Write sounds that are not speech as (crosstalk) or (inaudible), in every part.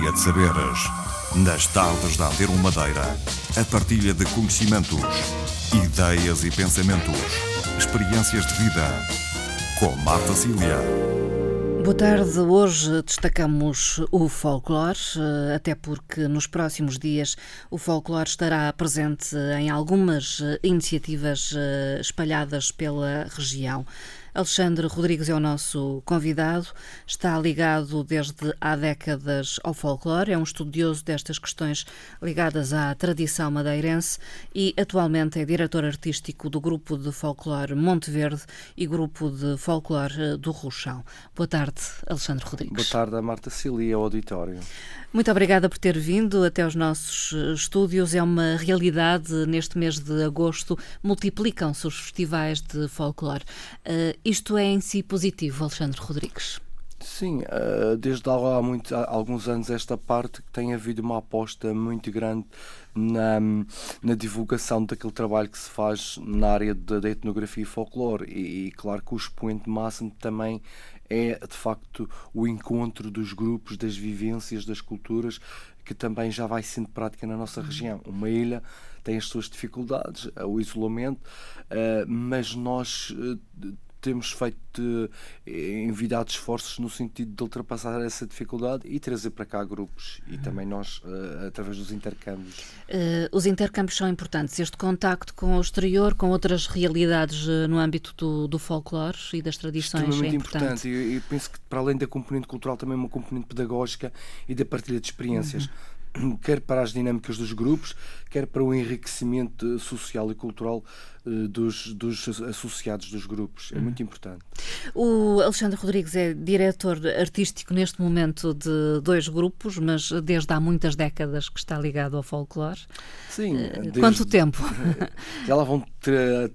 De Saberes. Nas tardes da Antero Madeira, a partilha de conhecimentos, ideias e pensamentos, experiências de vida. Com Marta Cília. Boa tarde. Hoje destacamos o folclore, até porque nos próximos dias o folclore estará presente em algumas iniciativas espalhadas pela região. Alexandre Rodrigues é o nosso convidado, está ligado desde há décadas ao folclore, é um estudioso destas questões ligadas à tradição madeirense e atualmente é diretor artístico do grupo de folclore Monte Verde e grupo de folclore do Rochão. Boa tarde, Alexandre Rodrigues. Boa tarde, Marta Cilia, ao auditório. Muito obrigada por ter vindo até aos nossos estúdios. É uma realidade, neste mês de agosto, multiplicam-se os festivais de folclore. Uh, isto é em si positivo, Alexandre Rodrigues? Sim, uh, desde há, há alguns anos esta parte tem havido uma aposta muito grande na, na divulgação daquele trabalho que se faz na área da etnografia e folclore e, e claro que o expoente máximo também é de facto o encontro dos grupos, das vivências, das culturas, que também já vai sendo prática na nossa região. Uma ilha tem as suas dificuldades, o isolamento, eh, mas nós eh, temos feito eh, envidado esforços no sentido de ultrapassar essa dificuldade e trazer para cá grupos e também nós uh, através dos intercâmbios. Uh, os intercâmbios são importantes, este contacto com o exterior, com outras realidades no âmbito do, do folclore e das tradições é importante. importante. E, e penso que para além da componente cultural também é uma componente pedagógica e da partilha de experiências. Uhum quer para as dinâmicas dos grupos, quer para o enriquecimento social e cultural eh, dos, dos associados dos grupos. É muito importante. O Alexandre Rodrigues é diretor artístico neste momento de dois grupos, mas desde há muitas décadas que está ligado ao folclore. Sim. Eh, desde, Quanto tempo? (laughs) Já lá vão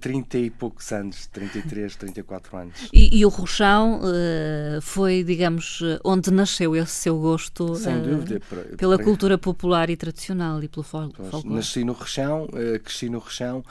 30 e poucos anos, 33, 34 anos. E, e o Rochão uh, foi, digamos, onde nasceu esse seu gosto Sem dúvida, pela cultura popular e tradicional e pelo folclore. Nasci no Rochão, cresci no Rochão,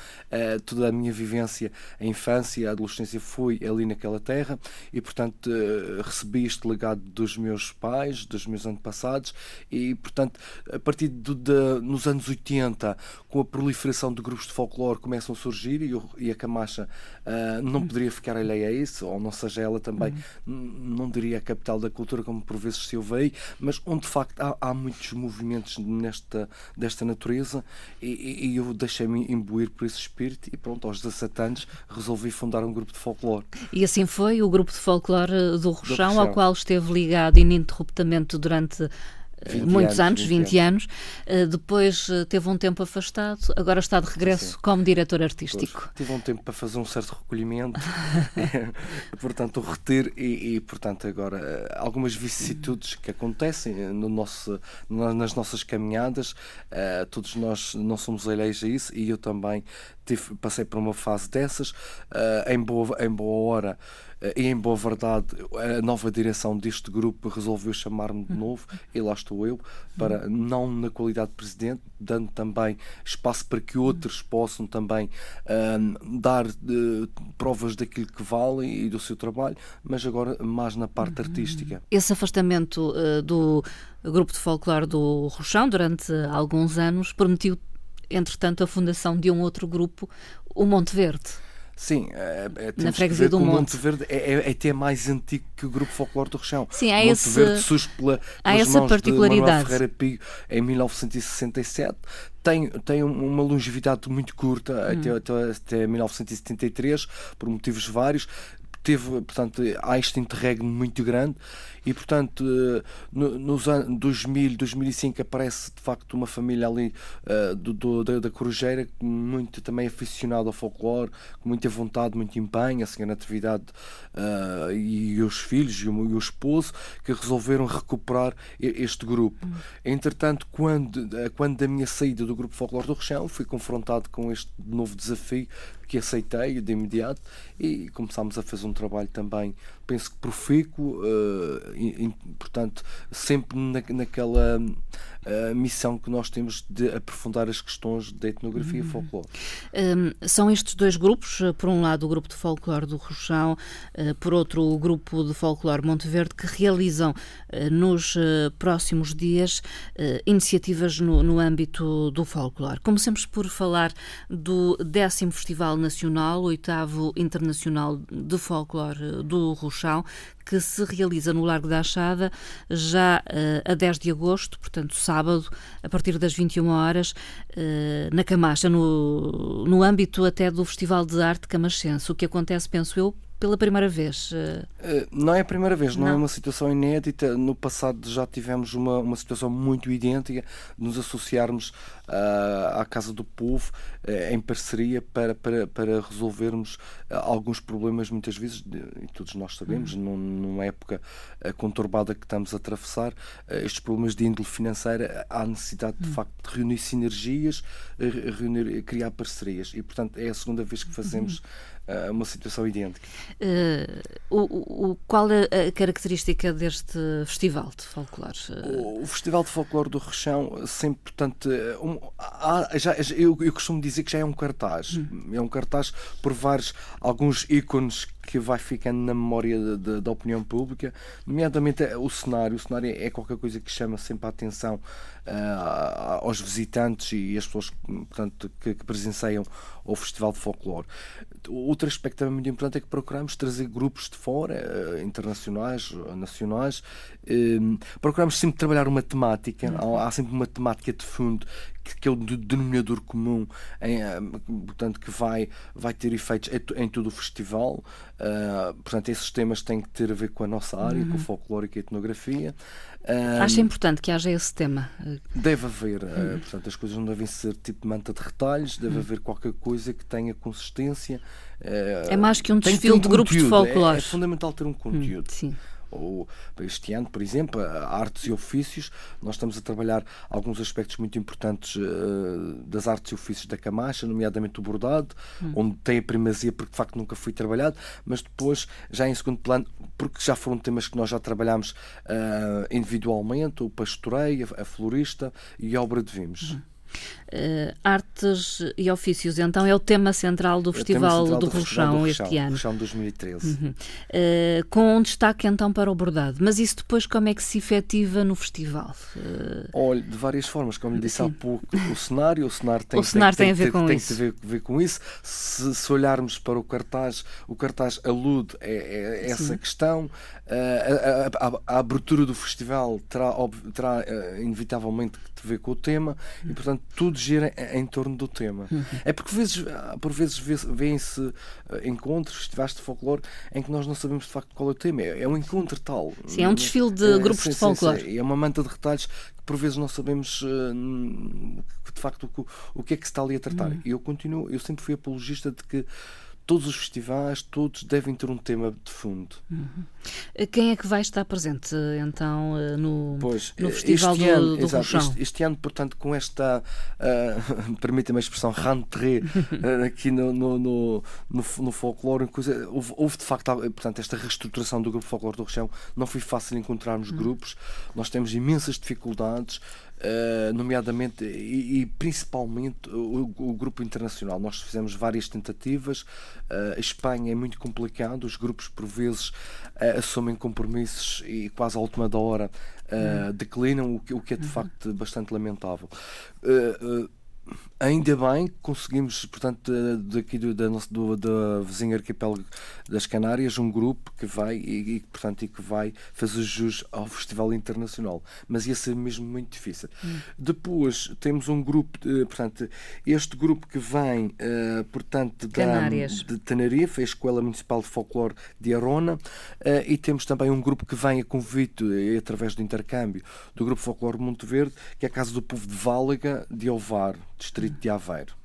toda a minha vivência, a infância, a adolescência foi ali naquela terra e, portanto, eh, recebi este legado dos meus pais, dos meus antepassados e, portanto, a partir do, de, nos anos 80, com a proliferação de grupos de folclore começam a surgir e, e a Camacha uh, não poderia ficar alheia a isso, ou não seja ela também, não diria a capital da cultura como por vezes se ouve mas onde de facto há, há muitos movimentos nesta, desta natureza e, e eu deixei-me imbuir por esse espírito e pronto, pronto, aos 17 anos, resolvi fundar um grupo de folclore. E assim foi o grupo de folclore do Rochão, ao qual esteve ligado ininterruptamente durante muitos anos, anos 20, 20 anos. Uh, depois uh, teve um tempo afastado, agora está de regresso sim. como diretor artístico. Pois, tive um tempo para fazer um certo recolhimento, (laughs) (laughs) portanto, reter e, e, portanto, agora algumas vicissitudes que acontecem no nosso, nas nossas caminhadas. todos nós não somos alheios a isso e eu também tive, passei por uma fase dessas. em, boa, em boa hora e em boa verdade a nova direção deste grupo resolveu chamar-me de novo e lá estou eu para não na qualidade de presidente dando também espaço para que outros possam também uh, dar uh, provas daquilo que valem e do seu trabalho mas agora mais na parte artística. Esse afastamento uh, do grupo de folclore do Rochão durante alguns anos permitiu entretanto a fundação de um outro grupo o Monte Verde Sim, é, é, na freguesia do Monte. Monte Verde é, é, é, até mais antigo que o Grupo Folclore do Rechão. Sim, há Monte esse, Verde surge pela, há essa particularidade. de Ferreira Pigo em 1967. Tem, tem uma longevidade muito curta, hum. até, até, até 1973, por motivos vários teve, portanto, há este interregno muito grande e, portanto, eh, nos anos 2000, 2005 aparece de facto uma família ali uh, do, do, da, da Corujeira muito também aficionada ao folclore, com muita vontade, muito empenho, a senhora Natividade uh, e os filhos e o, e o, esposo que resolveram recuperar este grupo. Uhum. Entretanto, quando, quando da minha saída do grupo Folclore do Rechão, fui confrontado com este novo desafio que aceitei de imediato e começámos a fazer um trabalho também penso que profícuo, uh, portanto, sempre na, naquela uh, missão que nós temos de aprofundar as questões da etnografia uhum. e folclore. Um, são estes dois grupos, por um lado o grupo de folclore do Rochão, uh, por outro o grupo de folclore Monteverde, que realizam nos próximos dias iniciativas no, no âmbito do folclore. Começamos por falar do décimo Festival Nacional, oitavo Internacional de Folclore do Rochão, que se realiza no Largo da Achada já uh, a 10 de agosto, portanto sábado, a partir das 21 horas, uh, na Camacha, no, no âmbito até do Festival de Arte Camachense. O que acontece, penso eu, pela primeira vez? Eh, não é a primeira vez, não, é não, é uma situação inédita. No passado já tivemos uma, uma situação muito idêntica de nos associarmos à Casa do Povo uh, em parceria para, para, para resolvermos uh, alguns problemas, muitas vezes, e todos nós sabemos, uhum. numa época conturbada que estamos a atravessar, estes problemas de índole financeira, há necessidade de uhum. facto de reunir sinergias, reunir, criar parcerias. E portanto é a segunda vez que fazemos. Uhum uma situação idêntica. Uh, o, o, qual é a característica deste festival de folclore? O, o Festival de Folclore do Rechão sempre, portanto, um, há, já, eu, eu, costumo dizer que já é um cartaz. Hum. É um cartaz por vários, alguns ícones que vai ficando na memória da opinião pública, nomeadamente o cenário. O cenário é qualquer coisa que chama sempre a atenção uh, aos visitantes e às pessoas portanto, que, que presenciam o Festival de Folclore. Outro aspecto também muito importante é que procuramos trazer grupos de fora, uh, internacionais, nacionais. Uh, procuramos sempre trabalhar uma temática, há, há sempre uma temática de fundo que, é o denominador comum, em, eh, portanto, que vai, vai ter efeitos em todo o festival. Uh, portanto, esses temas têm que ter a ver com a nossa área, uhum. com o folclore e a etnografia. Uh, Acha importante que haja esse tema? Deve haver. Uhum. Uh, portanto, as coisas não devem ser tipo manta de retalhos, deve uhum. haver qualquer coisa que tenha consistência. é mais que um desfile um de grupos de folclore. É, é, fundamental ter um conteúdo. sim ou este ano, por exemplo, artes e ofícios, nós estamos a trabalhar alguns aspectos muito importantes uh, das artes e ofícios da Camacha, nomeadamente o bordado, hum. onde tem a primazia porque de facto nunca foi trabalhado, mas depois, já em segundo plano, porque já foram temas que nós já trabalhámos uh, individualmente, o pastoreio, a, florista e a obra de vimos. Hum. Uh, artes e ofícios, então, é o tema central do, é Festival, central do, do Rochão este ano. Rochão 2013. Uhum. Uh, com um destaque então para o bordado. Mas isso depois como é que se efetiva no festival? Uh... Olha, de várias formas, como lhe disse Sim. há pouco, o cenário, o cenário tem, (laughs) o cenário tem, tem, tem a ver com tem, isso. Tem ver, ver com isso. Se, se, olharmos para o cartaz, o cartaz alude a, a essa Sim. questão. A, a, a, abertura do festival terá, terá inevitavelmente que ver com o tema e, portanto, tudo gira em, torno do tema. Uhum. É porque, por vezes, por vezes vêem-se eh, encontros, festivais de folclore, em que nós não sabemos de facto qual é o tema. É, é um encontro tal. Sim, é um desfile de é, grupos sim, de folclore. Sim, é uma manta de retalhos que, por vezes, não sabemos uh, de facto o, o, que é que se está ali a tratar. Uhum. E eu continuo, eu sempre fui apologista de que todos os festivais, todos devem ter um tema de fundo. Uhum. Quem é que vai estar presente então eh, no, pois, no Festival do, ano, do exato, este, este, ano, portanto, com esta, uh, (laughs) permitem-me a expressão, rentrée uh, (laughs) aqui no, no, no, no, no folclore, coisa, houve, houve, de facto portanto, esta reestruturação do grupo Folclore do Região. Não foi fácil encontrarmos uhum. grupos, nós temos imensas dificuldades. Uh, nomeadamente e, e principalmente o, o, grupo internacional. Nós fizemos várias tentativas. Uh, a Espanha é muito complicado, os grupos por vezes uh, assumem compromissos e quase à última da hora hum. declinam, o que, o que é de uhum. facto bastante lamentável. Ainda bem que conseguimos, portanto, daqui do, da, do, da vizinha arquipélago das Canárias, um grupo que vai e, e, portanto, e que vai fazer jus ao Festival Internacional. Mas ia ser mesmo muito difícil. Hum. Depois temos um grupo, portanto, este grupo que vem, uh, portanto, da, de Tenerife, a Escola Municipal de Folclore de Arona, uh, e temos também um grupo que vem a convite, uh, através do intercâmbio, do Grupo Folclore Monte Verde, que é a Casa do Povo de Válega de Ovar, distrito de Aveiro.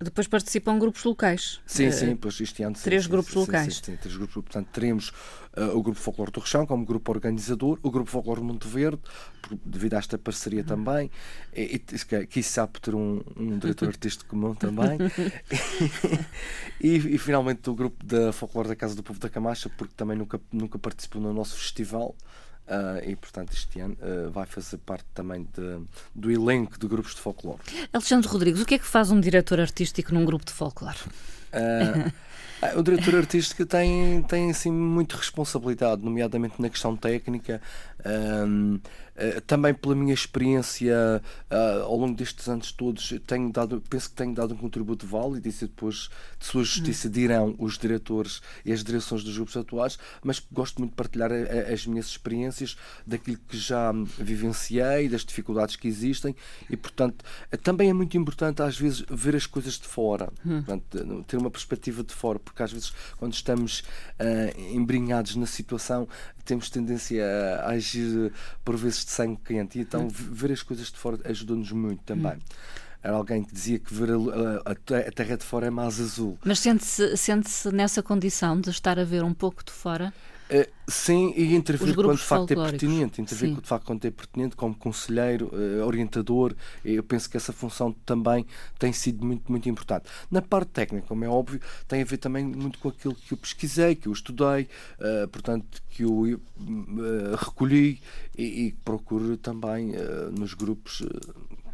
Depois participam grupos locais. Sim, sim, pois este ano. Três sim, grupos sim, locais. Sim, sim, três grupos. Portanto, teremos uh, o Grupo Folclore do Rechão como grupo organizador, o Grupo Folclore Monte Verde, devido a esta parceria uhum. também, e, e que sabe ter um, um diretor (laughs) artístico comum também, (laughs) e, e, finalmente o grupo da Folclore da Casa do Povo da Camacha, porque também nunca, nunca participou no nosso festival. Uh, e, portanto, este ano uh, vai fazer parte também de, do elenco de grupos de folclore. Alexandre Rodrigues, o que é que faz um diretor artístico num grupo de folclore? Uh, (laughs) o diretor artístico tem, tem assim, muita responsabilidade, nomeadamente na questão técnica. Um, uh, também pela minha experiência uh, ao longo destes anos todos, tenho dado, penso que tenho dado um contributo válido e depois, de sua justiça, dirão os diretores e as direções dos grupos atuais, mas gosto muito de partilhar a, a, as minhas experiências daquilo que já vivenciei, das dificuldades que existem e, portanto, também é muito importante às vezes ver as coisas de fora, hum. portanto, ter uma perspectiva de fora, porque às vezes quando estamos uh, embrinhados na situação temos tendência a agir por vezes de sangue quente e então ver as coisas de fora ajudou-nos muito também. Era alguém que dizia que ver a, a, a terra de fora é mais azul. Mas sente-se sente -se nessa condição de estar a ver um pouco de fora? Uh, sim, e intervir quando de facto é pertinente, intervir sim. de facto quando é pertinente, como conselheiro, uh, orientador, eu penso que essa função também tem sido muito, muito importante. Na parte técnica, como é óbvio, tem a ver também muito com aquilo que eu pesquisei, que eu estudei, uh, portanto, que eu recolhi e, e procuro também nos grupos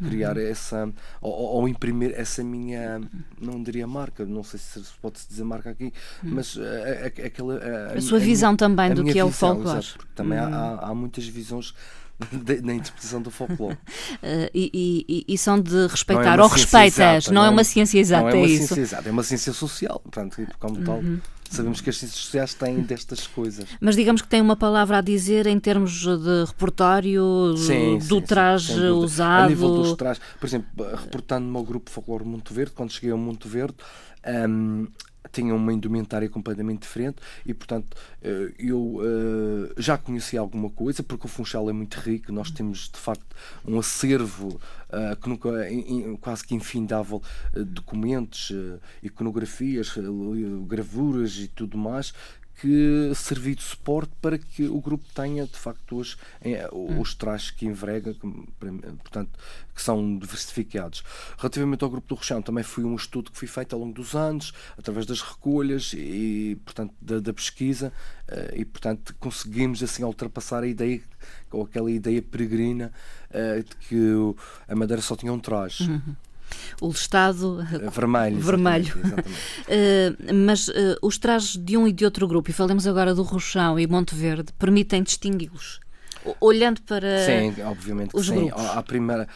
criar uhum. essa ou, ou, imprimir essa minha não diria marca não sei se pode se dizer marca aqui uhum. mas a, a, aquela a, a sua visão também do que é o folclore exato, porque também uhum. há, há muitas visões (laughs) na interpretação do folclore. Uh, (laughs) e, e, e, são de respeitar é ou respeitas, exata, não, é uma ciência exata, não é, uma é isso? Ciência exata, é uma ciência social, portanto, como uhum. tal. Sabemos que as ciências sociais têm destas coisas. Mas digamos que tem uma palavra a dizer em termos de repertório, sim, do sim, traje sim, usado. A nível dos trajes, por exemplo, reportando no meu grupo Folclore Monte Verde, quando cheguei ao Monte Verde, um, tinham uma indumentária completamente diferente e, portanto, eh, eu eh, já conheci alguma coisa, porque o Funchal é muito rico, nós temos, de facto, um acervo eh, que nunca, quase que infindável, documentos, iconografias, gravuras e tudo mais, que servir de suporte para que o grupo tenha de facto os, hum. os trajes que enverga, que, portanto, que são diversificados. Relativamente ao grupo do Rochão, também foi um estudo que foi feito ao longo dos anos, através das recolhas e, portanto, da, da pesquisa, eh, e, portanto, conseguimos assim ultrapassar a ideia, ou aquela ideia peregrina eh, de que a Madeira só tinha um traje. Uhum o listado eh, vermelho. vermelho. Exatamente, exatamente. uh, (laughs) mas uh, os trajes de um e de outro grupo, e falamos agora do Rochão e Monte Verde, permitem distingui-los? Olhando para sim, obviamente os sim. grupos. À primeira,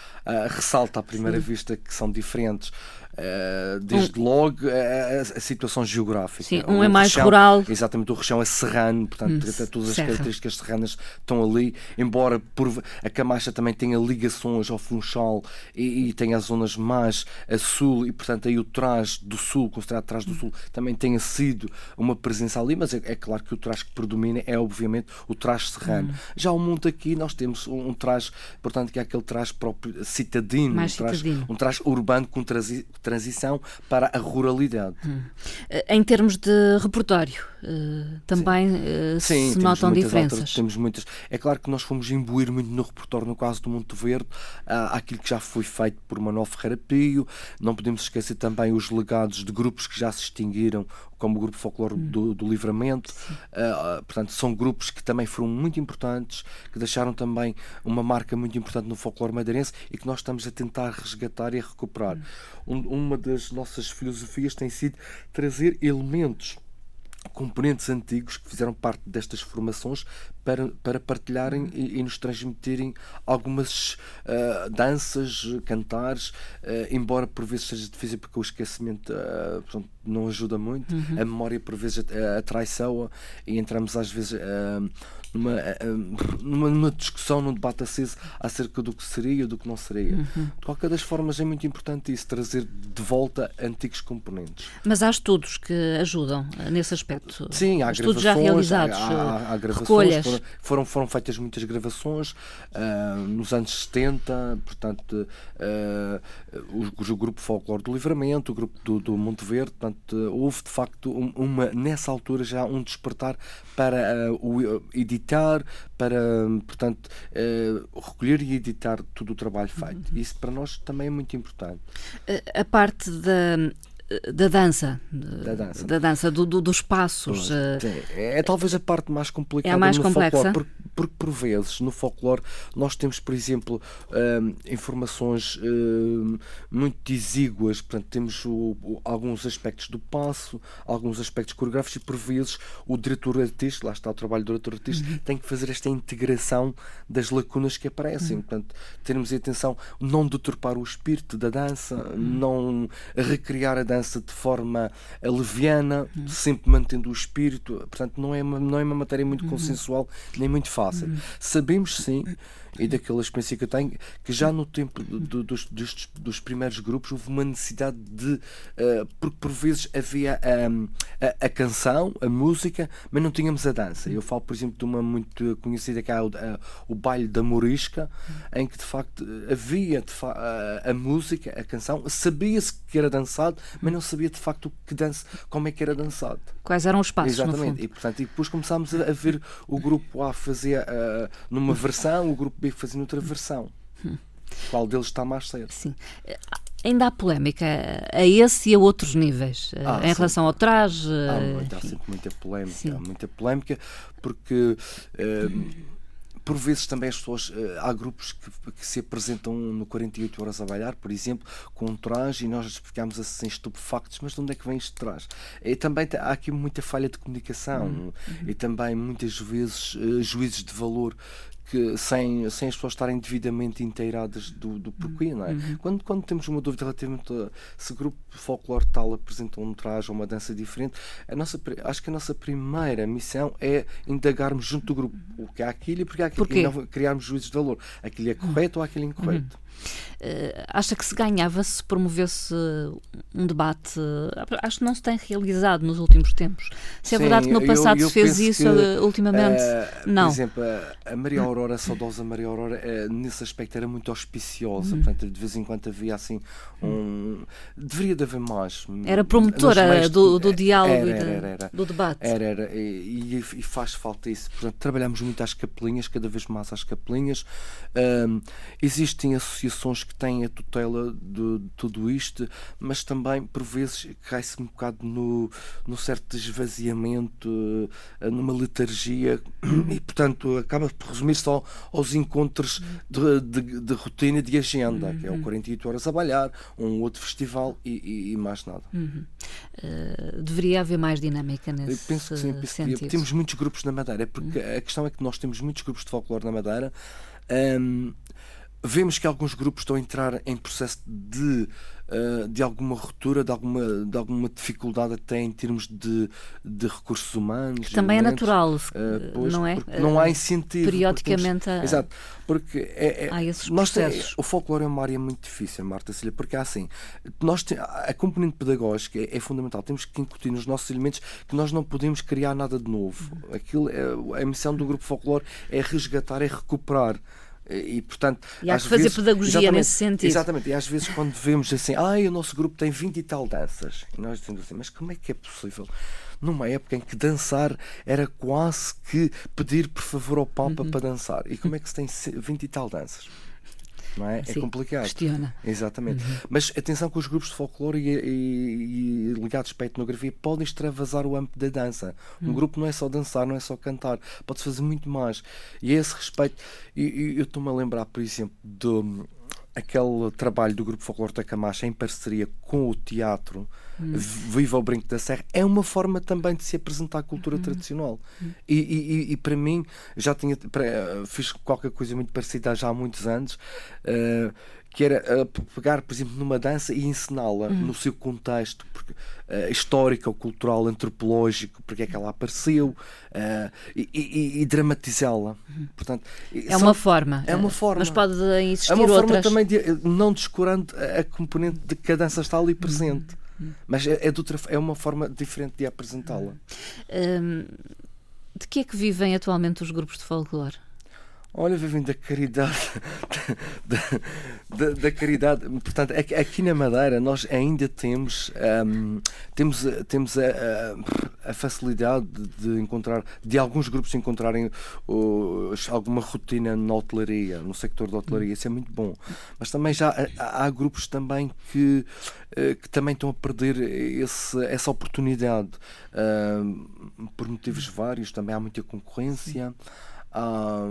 ressalta à primeira sim. vista que são diferentes Uh, desde um, logo a, a, situação geográfica. Sim, um é mais rural. Exatamente, o região é serrano, portanto, hum, todas as serra. características serranas estão ali, embora por, a Camacha também tenha ligações ao Funchal e, e tenha as zonas mais a sul, e portanto aí o trás do sul, considerado trás do sul, também tenha sido uma presença ali, mas é, é claro que o trás que predomina é obviamente o trás serrano. Hum. Já o monte aqui nós temos um, um trás, portanto, que é aquele trás próprio citadino, mais um trás, citadino. um trás urbano com transi transição para a ruralidade. Hum. Em termos de repertório, eh, também. Eh, Sim, se notam diferenças? temos muitas. É claro que nós fomos imbuir muito no repertório, no caso do Monte Verde, aquilo que já foi feito por Manuel Ferreira Pio. Não podemos esquecer também os legados de grupos que já se extinguiram, como o Grupo Folclore hum. do, do, Livramento. Uh, portanto, são grupos que também foram muito importantes, que deixaram também uma marca muito importante no folclore madeirense e que nós estamos a tentar resgatar e recuperar. Hum. Um, uma das nossas filosofias tem sido trazer elementos componentes antigos que fizeram parte destas formações para, para partilharem e, e nos transmitirem algumas uh, danças, cantares, uh, embora por vezes seja difícil porque o esquecimento uh, portanto, não ajuda muito, uhum. a memória por vezes atrai traiçoa e entramos às vezes numa, numa, numa, discussão, num debate aceso acerca do que seria do que não seria. Uhum. De qualquer das formas, é muito importante isso, trazer de volta antigos componentes. Mas há estudos que ajudam nesse aspecto? Sim, há estudos já realizados, há, há, há recolhas. Foram, foram, foram feitas muitas gravações uh, nos anos 70, portanto, uh, o, o, grupo Folclore do Livramento, o grupo do, do Monte Verde, portanto, houve de facto uma, nessa altura já um despertar para uh, o editar, para, portanto, recolher e editar todo o trabalho feito. Uhum. Isso para nós também é muito importante. A parte da da dança, da dança, da dança do, do, dos passos. É, é, talvez a parte mais complicada é a mais complexa. folclore, porque, porque, por vezes no folclore nós temos, por exemplo, hum, informações hum, muito exíguas, portanto, temos o, o, alguns aspectos do passo, alguns aspectos coreográficos e por vezes o diretor artista, lá está o trabalho do diretor artista, uhum. tem que fazer esta integração das lacunas que aparecem. Uhum. Portanto, termos atenção, não deturpar o espírito da dança, uhum. não recriar a dança de forma leviana, uhum. sempre mantendo o espírito. Portanto, não é uma, não é uma matéria muito uhum. consensual nem muito fácil. Uhum. Sabemos sim e daquela experiência que eu tenho, que já no tempo do, dos, dos, dos, primeiros grupos houve uma necessidade de. Uh, porque por vezes havia um, a, a, canção, a música, mas não tínhamos a dança. Eu falo, por exemplo, de uma muito conhecida que é o, a, o baile da Morisca, em que de facto havia de fa a, a, música, a canção, sabia-se que era dançado, mas não sabia de facto que dança, como é que era dançado. Quais eram os passos? Exatamente, e, portanto, e depois começámos a, ver o grupo A fazer uh, numa versão, o grupo fazendo outra versão. Qual deles está mais certo? Sim. Ainda há polémica a esse e a outros níveis ah, em sim. relação ao traje. Há, muito, há sempre muita polémica, há muita polémica porque hum, por vezes também as pessoas eh, há grupos que, que, se apresentam no 48 horas a bailar, por exemplo, com um traje e nós ficamos assim estupefactos, mas de onde é que vem este traje? E também há aqui muita falha de comunicação uhum. e também muitas vezes uh, juízes de valor que sem, sem as pessoas estarem devidamente inteiradas do, do porquê, não é? Uhum. Quando, quando temos uma dúvida relativamente a se grupo folclore tal apresenta um traje ou uma dança diferente, a nossa, acho que a nossa primeira missão é indagarmos junto do grupo o que há aquilo e porque há aquilo, e não criarmos juízes de valor. Aquilo é correto uhum. ou aquilo é incorreto. Uhum. Uh, acha que se ganhava se promovesse um debate? Acho que não se tem realizado nos últimos tempos. Se é Sim, verdade que no passado eu, eu se fez isso, que, eh, ultimamente, uh, não. Por exemplo, a Maria Aurora, a saudosa Maria Aurora, uh, nesse aspecto era muito auspiciosa. Uhum. Portanto, de vez em quando havia assim um. Deveria de haver mais. Era promotora do, do diálogo era, era, era, do debate. Era, era. E, e, faz falta isso. Portanto, trabalhamos muito às capelinhas, cada vez mais às capelinhas. existem associações associações que têm a tutela de, de tudo isto, mas também, por vezes, cai-se um bocado no, no certo esvaziamento, eh, numa letargia, (clears throat) e, portanto, acaba por resumir só aos encontros de, de, de rotina de agenda, que é o 48 horas a balhar, um outro festival e, e, e mais nada. Uhum. Uh, deveria haver mais dinâmica nesse Eu penso que sim, penso sentido. Temos muitos grupos na Madeira, porque uhum. a questão é que nós temos muitos grupos de folclore na Madeira. Um, Vemos que alguns grupos estão a entrar em processo de, uh, de alguma ruptura, de alguma, de alguma dificuldade até em termos de, de recursos humanos. Que também é natural, uh, pois, não é? Não há incentivo. Periodicamente. Temos, exato. Porque é, é, há esses processos. o folclore é uma área muito difícil, Marta Cília, porque há assim, nós te, a componente pedagógica é, é, fundamental. Temos que incutir nos nossos elementos que nós não podemos criar nada de novo. Aquilo é, a missão do grupo folclore é resgatar, é recuperar. E, portanto, e há que fazer vezes, pedagogia nesse sentido. Exatamente, e às vezes quando vemos assim, ah, o nosso grupo tem 20 e tal danças, e nós dizemos assim, mas como é que é possível? Numa época em que dançar era quase que pedir por favor ao Papa uhum. para dançar, e como é que se tem 20 e tal danças? Não é? é Sim, é complicado. Questiona. Exatamente. Uhum. Mas atenção que os grupos de folclore e, e, e, ligados para a etnografia podem extravasar o âmbito da dança. Um uhum. grupo não é só dançar, não é só cantar, pode fazer muito mais. E a esse respeito, eu estou-me a lembrar, por exemplo, do aquele trabalho do Grupo Folclore da Camacha em parceria com o teatro hum. Viva o Brinco da Serra é uma forma também de se apresentar a cultura hum. tradicional. Hum. E, e, e, para mim, já tinha fiz qualquer coisa muito parecida já há muitos anos. Uh, que era uh, pegar, por exemplo, numa dança e ensiná-la uhum. no seu contexto porque, uh, histórico, cultural, antropológico, porque é que ela apareceu uh, e, e, e dramatizá-la. Uhum. Portanto, é são, uma forma. É uma forma. Mas pode existir É uma outras. forma também de não descurando a componente de que a dança está ali presente. Uhum. Mas é, é, outra, é uma forma diferente de apresentá-la. Hum, De que é que vivem atualmente os grupos de folclore? Olha, vivem da caridade, (laughs) da, da, da, caridade. Portanto, aqui na Madeira nós ainda temos um, temos temos a, a, a, facilidade de encontrar de alguns grupos encontrarem uh, alguma rotina na hotelaria, no sector da hotelaria. Isso é muito bom. Mas também já há, há grupos também que uh, que também estão a perder esse, essa oportunidade uh, por motivos vários. Também há muita concorrência. Sim há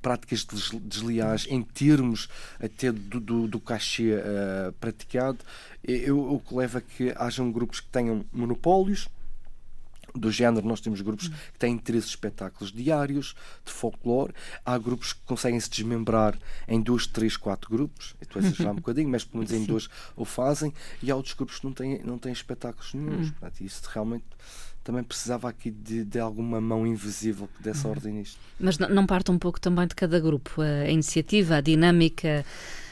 práticas desleais em termos até do, do, do cachê uh, praticado, eu, o que leva a que hajam grupos que tenham monopólios do género, nós temos grupos que têm interesses espetáculos diários, de folclore. Há grupos que conseguem se desmembrar em dois, três, quatro grupos. Estou a exagerar um (laughs) bocadinho, mas pelo menos em dois o fazem. E há outros grupos que não têm, não têm espetáculos nenhums. Hum. Portanto, isso realmente também precisava aqui de, de alguma mão invisível que desse uhum. ordem nisto. Mas não, não parte um pouco também de cada grupo? A iniciativa, a dinâmica.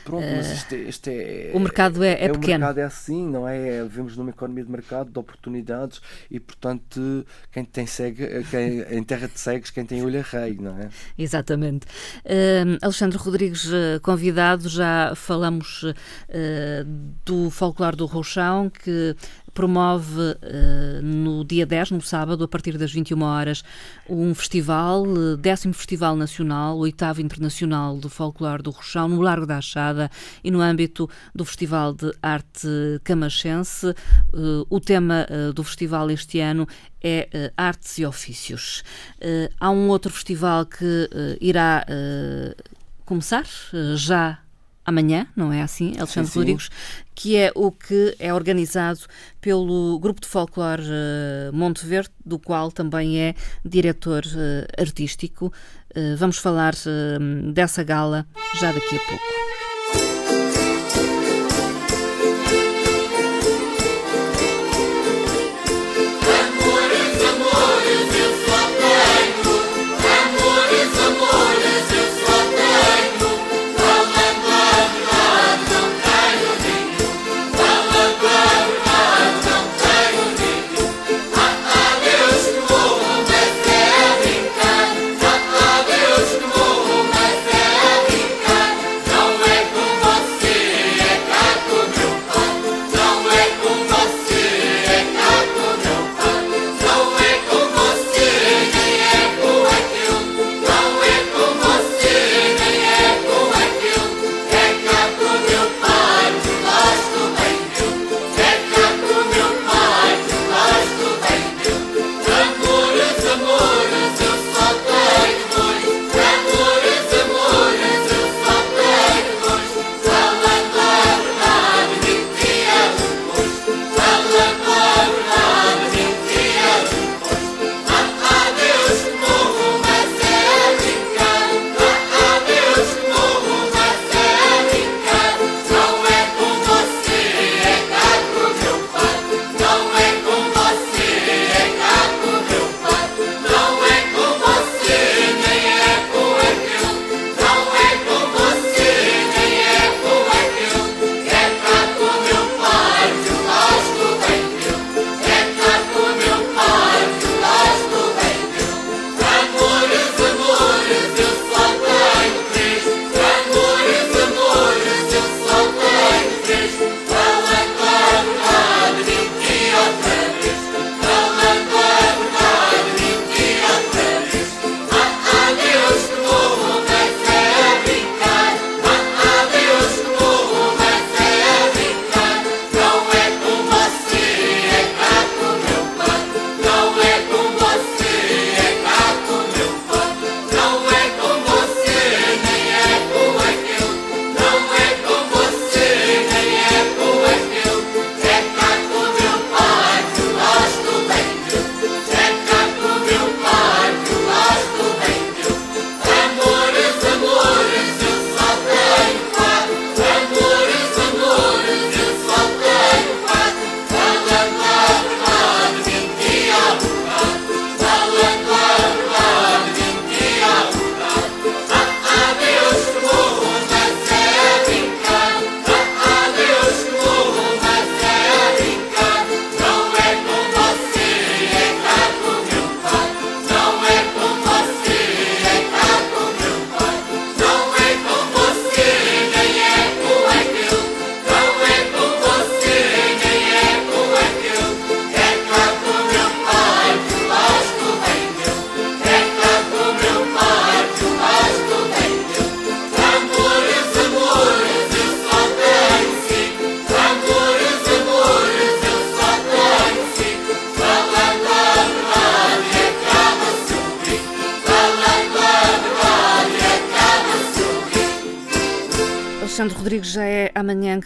Pronto, mas eh, isto, é, isto é, o mercado é, é, é pequeno. O mercado é assim, não é? é? Vivemos numa economia de mercado, de oportunidades e, portanto, quem tem segue, quem, em terra de cegues, quem tem olho é rei, não é? Exatamente. Uh, Alexandre Rodrigues, eh, convidado, já falamos uh, do folclore do Rochão, que promove uh, no dia 10, no sábado, a partir das 21 horas, um festival, uh, décimo Festival Nacional, oitavo Internacional do Folclore do Rochão, no Largo da Achada e no âmbito do Festival de Arte Camachense. Uh, o tema uh, do festival este ano é Artes e Ofícios. há um outro festival que irá começar já amanhã, não é assim, Alexandre sim, sim. Rodrigues, que é o que é organizado pelo Grupo de Folclore uh, Monte Verde, do qual também é diretor uh, artístico. Uh, vamos falar dessa gala já daqui a pouco.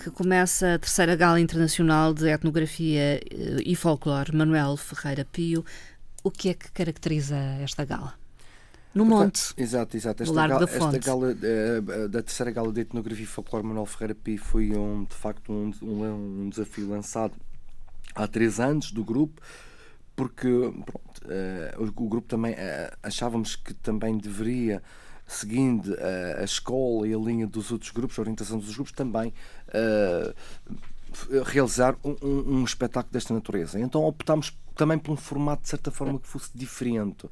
Que começa a terceira Gala Internacional de Etnografia eh, e Folclore, Manuel Ferreira Pio. O que é que caracteriza esta gala? No Monte. Exato, exato. Esta, gala, esta gala uh, da terceira gala de etnografia e folclore Manuel Ferreira Pio foi um, de facto um, um, um, desafio lançado há três anos do grupo, porque pronto, uh, o, o, grupo também uh, achávamos que também deveria seguindo a, a, escola e a linha dos outros grupos, a orientação dos grupos, também uh, realizar um, um, um, espetáculo desta natureza. Então optámos também por um formato, de certa forma, que fosse diferente.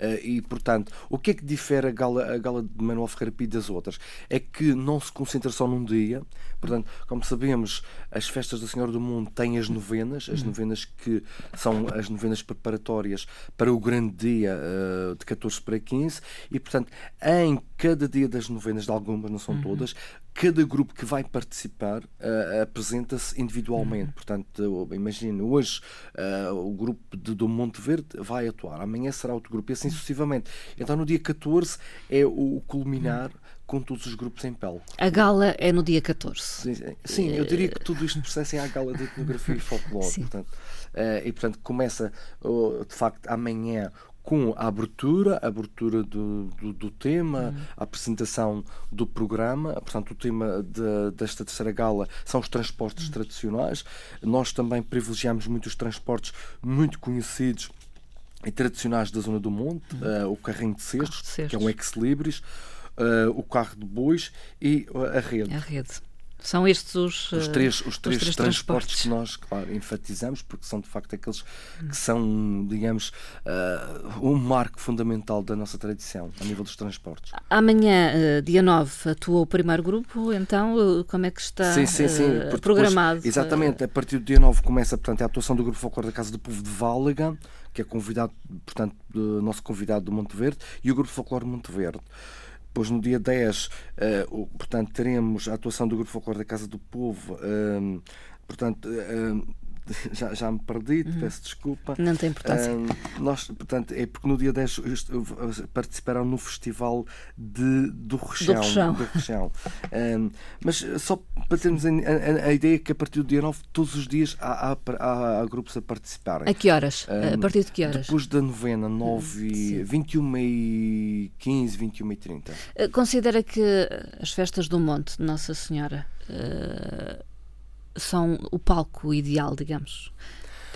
Uh, e, portanto, o que é que difere a gala, a gala de Manuel Ferreira Pinto das outras? É que não se concentra só num dia. Portanto, como sabemos, as festas da Senhora do Mundo têm as novenas, as novenas que são as novenas preparatórias para o grande dia uh, de 14 para 15. E, portanto, em cada dia das novenas, de algumas, não são uhum. todas, cada grupo que vai participar uh, apresenta-se individualmente. Uhum. Portanto, imagino, hoje uh, o grupo de, do Monte Verde vai atuar, amanhã será outro grupo e assim sucessivamente. Então, no dia 14 é o culminar com todos os grupos em pele. A gala é no dia 14. Sim, sim eu diria que tudo isto processa é a gala de etnografia e (laughs) folclore. Portanto, e portanto começa uh, de facto amanhã com a abertura, a abertura do, do, do tema, uhum. a apresentação do programa. Portanto, o tema de, desta terceira gala são os transportes uhum. tradicionais. Nós também privilegiamos muito os transportes muito conhecidos e tradicionais da zona do Monte, uhum. uh, o carrinho de cestos, de cestos, que é um ex-libris, uh, o carro de bois e a rede. A rede. São estes os, os, três, os, três, os três transportes, transportes, que nós, claro, enfatizamos, porque são de facto aqueles que são, digamos, uh, um marco fundamental da nossa tradição a nível dos transportes. Amanhã, uh, dia 9, atua o primeiro grupo, então como é que está sim, sim, sim, uh, programado? Depois, exatamente, a partir do dia 9 começa portanto, a atuação do Grupo Folclore da Casa do Povo de Válega, que é convidado, portanto, nosso convidado do Monte Verde, e o Grupo Folclore Monte Verde. Depois, no dia 10, uh, o, portanto, teremos a atuação do Grupo Folclore da Casa do Povo. Uh, portanto, uh, (laughs) já, já me perdi, uhum. peço desculpa. Não tem importância. nós, portanto, é porque no dia 10 participaram no festival de, do Rechão. Do Rechão. mas só para termos a, a, a, ideia que a partir do dia 9, todos os dias há, há, há grupos a participarem. A que horas? a partir de que horas? Depois da novena, 9 e, 21 e 15, 21 e 30. Eh, considera que as festas do Monte de Nossa Senhora uh, são o palco ideal, digamos,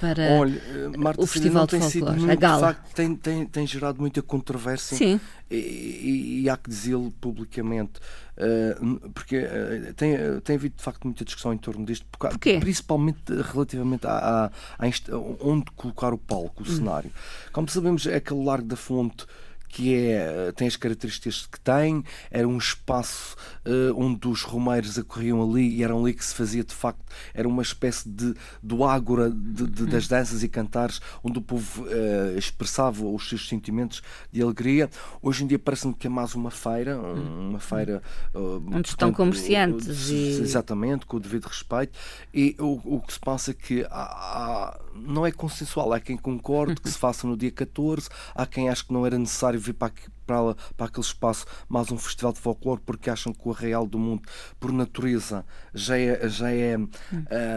para Olha, Marta, o Festival de Folclore, muito, a gala. De facto, tem, tem, tem gerado muita controvérsia Sim. E, e, há que dizê-lo publicamente, uh, porque uh, tem, tem havido de facto muita discussão em torno disto, porque, principalmente relativamente a, a, a, onde colocar o palco, o hum. cenário. Como sabemos, é aquele Largo da Fonte que é, tem as características que tem, era um espaço uh, onde os romeiros acorriam ali e era ali que se fazia de facto, era uma espécie de do ágora de, de, das danças e cantares, onde o povo uh, expressava os seus sentimentos de alegria. Hoje em dia parece-me que é mais uma feira, uma feira uh, onde estão comerciantes e... exatamente, com o devido respeito, e o, o que se passa é que há, há, não é consensual, há quem concorde que se faça no dia 14, há quem acha que não era necessário vir para, para, para aquele espaço mais um festival de folclore porque acham que o Arraial do Mundo, por natureza, já é, já é, hum.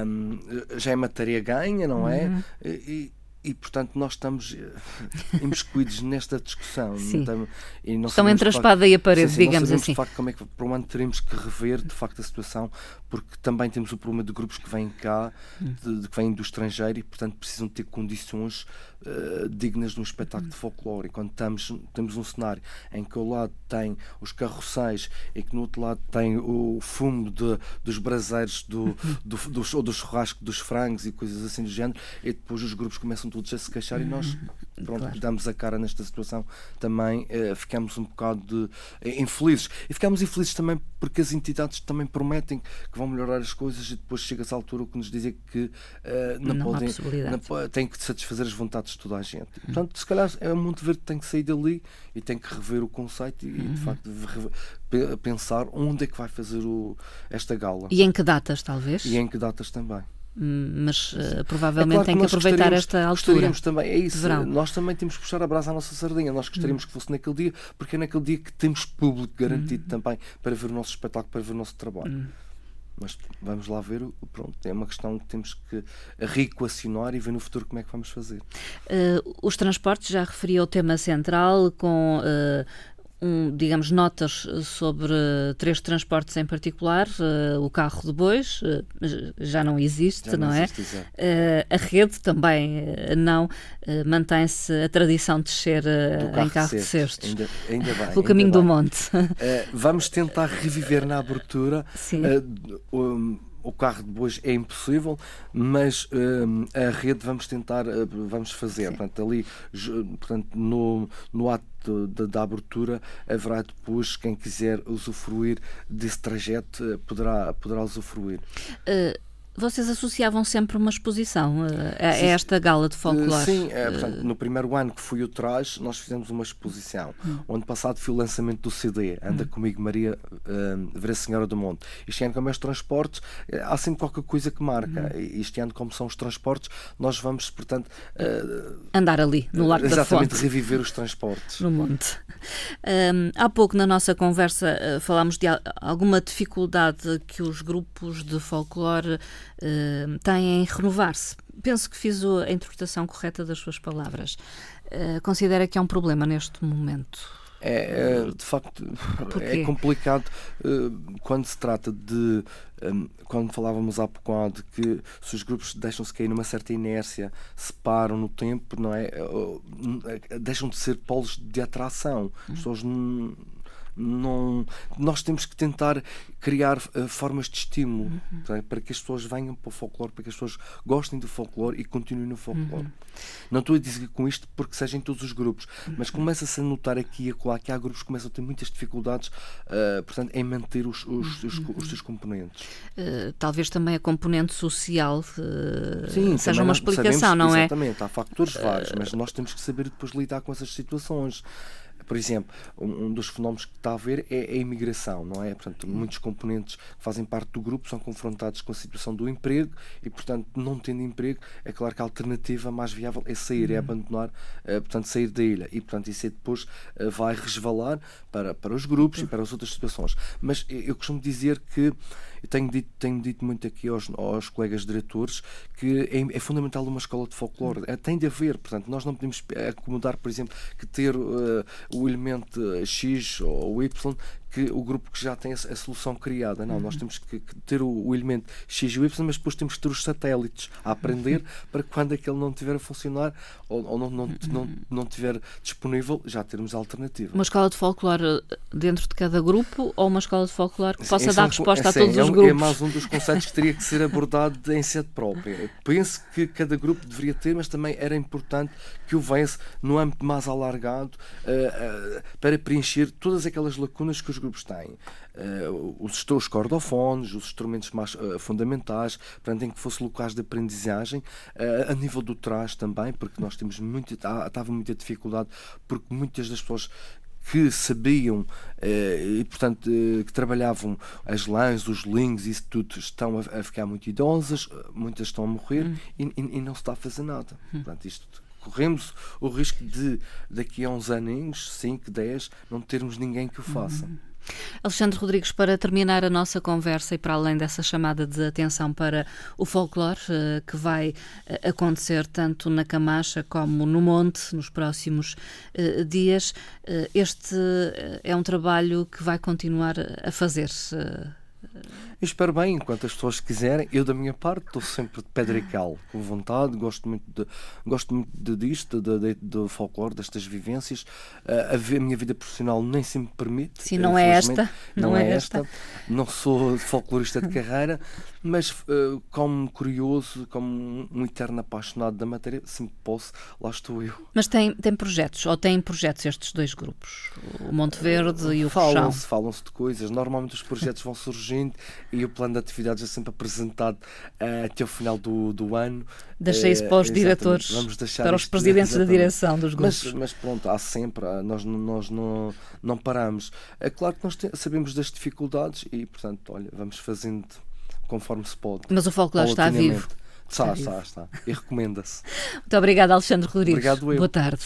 um, já é matéria ganha, não é? Uhum. E, e portanto nós estamos eh, (laughs) imiscuídos nesta discussão sim. Estamos, não Estão entre a espada facto, e a parede, sim, digamos assim. de facto como é que para um ano teremos que rever de facto a situação porque também temos o problema de grupos que vêm cá hum. de, de, que vêm do estrangeiro e portanto precisam ter condições uh, dignas de um espetáculo de folclore e quando estamos, temos um cenário em que ao lado tem os carroceiros e que no outro lado tem o fumo de, dos braseiros do, (laughs) do, do, ou do churrasco dos frangos e coisas assim do género e depois os grupos começam todos a se queixar e nós uhum. pronto, claro. damos a cara nesta situação também uh, ficamos um bocado de, uh, infelizes e ficamos infelizes também porque as entidades também prometem que vão melhorar as coisas e depois chega-se à altura que nos dizem que uh, não, não podem não, têm que satisfazer as vontades de toda a gente uhum. portanto se calhar é um Monte Verde que tem que sair dali e tem que rever o conceito e, uhum. de facto pensar onde é que vai fazer o, esta gala e em que datas talvez e em que datas também mas uh, provavelmente é claro tem que, que aproveitar esta altura. também, é isso. Nós também temos que puxar a brasa à nossa sardinha. Nós gostaríamos hum. que fosse naquele dia, porque é naquele dia que temos público garantido hum. também para ver o nosso espetáculo, para ver o nosso trabalho. Hum. Mas vamos lá ver, pronto, é uma questão que temos que reequacionar e ver no futuro como é que vamos fazer. Uh, os transportes, já referi ao tema central, com uh, um, digamos, notas sobre três transportes em particular. Uh, o carro de bois uh, já não existe, já não, não é? existe? Uh, a rede também não. Mantém-se a tradição de ser em carro de cestos. Ainda, ainda bem. (laughs) Pelo caminho bem. do monte. vamos tentar reviver na abertura. Sim. Um, o carro de bois é impossível, mas uh, a rede vamos tentar, uh, vamos fazer. Portanto, ali, portanto, no, no ato da abertura haverá depois quem quiser usufruir desse trajeto uh, poderá, poderá usufruir. Uh, vocês associavam sempre uma exposição eh, a, a esta gala de folclore? Sim, é, portanto, no primeiro ano que fui o Trás, nós fizemos uma exposição. Hum. O ano passado foi o lançamento do CD, Anda hum. Comigo Maria, uh, Ver a Senhora do Monte. Este ano, como é os transportes, há sempre qualquer coisa que marca. Hum. Este ano, como são os transportes, nós vamos, portanto... Uh, Andar ali, no Largo da Fonte. Exatamente, reviver os transportes. No monte. Um, há pouco, na nossa conversa, falámos de alguma dificuldade que os grupos de folclore uh, têm em renovar-se. Penso que fiz a interpretação correta das suas palavras. Uh, considera que é um problema neste momento? É, é de facto é complicado uh, quando se trata de um, quando falávamos há pouco de que se os grupos deixam-se cair numa certa inércia, se param no tempo, não é? Uh, deixam de ser polos de atração. As pessoas não, nós temos que tentar criar uh, formas de estímulo uhum. é? para que as pessoas venham para o folclore, para que as pessoas gostem do folclore e continuem no folclore. Uhum. Não estou a dizer com isto porque sejam todos os grupos, mas uhum. começa-se a notar aqui e acolá que há grupos que começam a ter muitas dificuldades uh, portanto, em manter os, os, os, uhum. os seus componentes. Uh, talvez também a componente social Sim, seja uma explicação, sabemos, não é? Exatamente, há fatores vários, mas nós temos que saber depois lidar com essas situações. Por exemplo, um, dos fenómenos que está a haver é a imigração, não é? Portanto, muitos componentes que fazem parte do grupo são confrontados com a situação do emprego e, portanto, não tendo emprego, é claro que a alternativa mais viável é sair, é uhum. abandonar, uh, portanto, sair da ilha. E, portanto, isso é depois uh, vai resvalar para, para os grupos e para as outras situações. Mas eu costumo dizer que eu tenho dito, tenho dito muito aqui aos, aos colegas diretores que é, é fundamental uma escola de folclore. É, tem de haver, portanto, nós não podemos acomodar, por exemplo, que ter uh, o elemento X ou Y que o grupo que já tem a, a solução criada. Não, uhum. nós temos que, ter o, o, elemento X e Y, mas depois temos que ter os satélites a aprender para quando aquele não estiver a funcionar ou, ou não, não, não, não estiver disponível, já termos a alternativa. Uma escola de folclore dentro de cada grupo ou uma escola de folclore que possa dar resposta a todos é, os grupos? É mais um dos conceitos que teria que ser abordado em sede própria. Penso que cada grupo deveria ter, mas também era importante que houvesse no âmbito mais alargado uh, uh, para preencher todas aquelas lacunas que os grupos têm. Uh, os, os cordofones, os instrumentos mais uh, fundamentais, portanto, em que fosse locais de aprendizagem, uh, a nível do trás também, porque nós temos muito, estava muita dificuldade, porque muitas das pessoas que sabiam e, portanto, que trabalhavam as lãs, os links, isso tudo, estão a, ficar muito idosas, muitas estão a morrer hum. e, e, e, não se está a fazer nada. Hum. Portanto, isto corremos o risco de, daqui a uns aninhos, 5, 10, não termos ninguém que o faça. Hum. Alexandre Rodrigues, para terminar a nossa conversa e para além dessa chamada de atenção para o folclore, eh, que vai eh, acontecer tanto na Camacha como no Monte nos próximos eh, dias, este é um trabalho que vai continuar a fazer-se eu espero bem, enquanto as pessoas quiserem. Eu, da minha parte, estou sempre de pedra e cal, com vontade, gosto muito, de, gosto muito de, disto, do de, de, folclore, destas vivências. Uh, a, minha vida profissional nem sempre permite. Sim, não é esta. Não, não é, é esta. esta. Não sou folclorista de carreira, mas uh, como curioso, como um eterno apaixonado da matéria, sempre posso, lá estou eu. Mas tem, tem projetos, ou têm projetos estes dois grupos? O Monte Verde uh, e o Falam-se, falam-se de coisas. Normalmente os projetos vão surgindo e o plano de atividades é sempre apresentado uh, até o final do, do ano. Deixei isso para os diretores, para os presidentes da direção dos grupos. Mas, mas, pronto, há sempre, nós, nós não, não paramos. É claro que nós te, sabemos das dificuldades e, portanto, olha, vamos fazendo conforme se pode. Mas o folclore está vivo. Está, está, está. E recomenda-se. Muito obrigada, Alexandre Rodrigues. Obrigado eu. Boa tarde.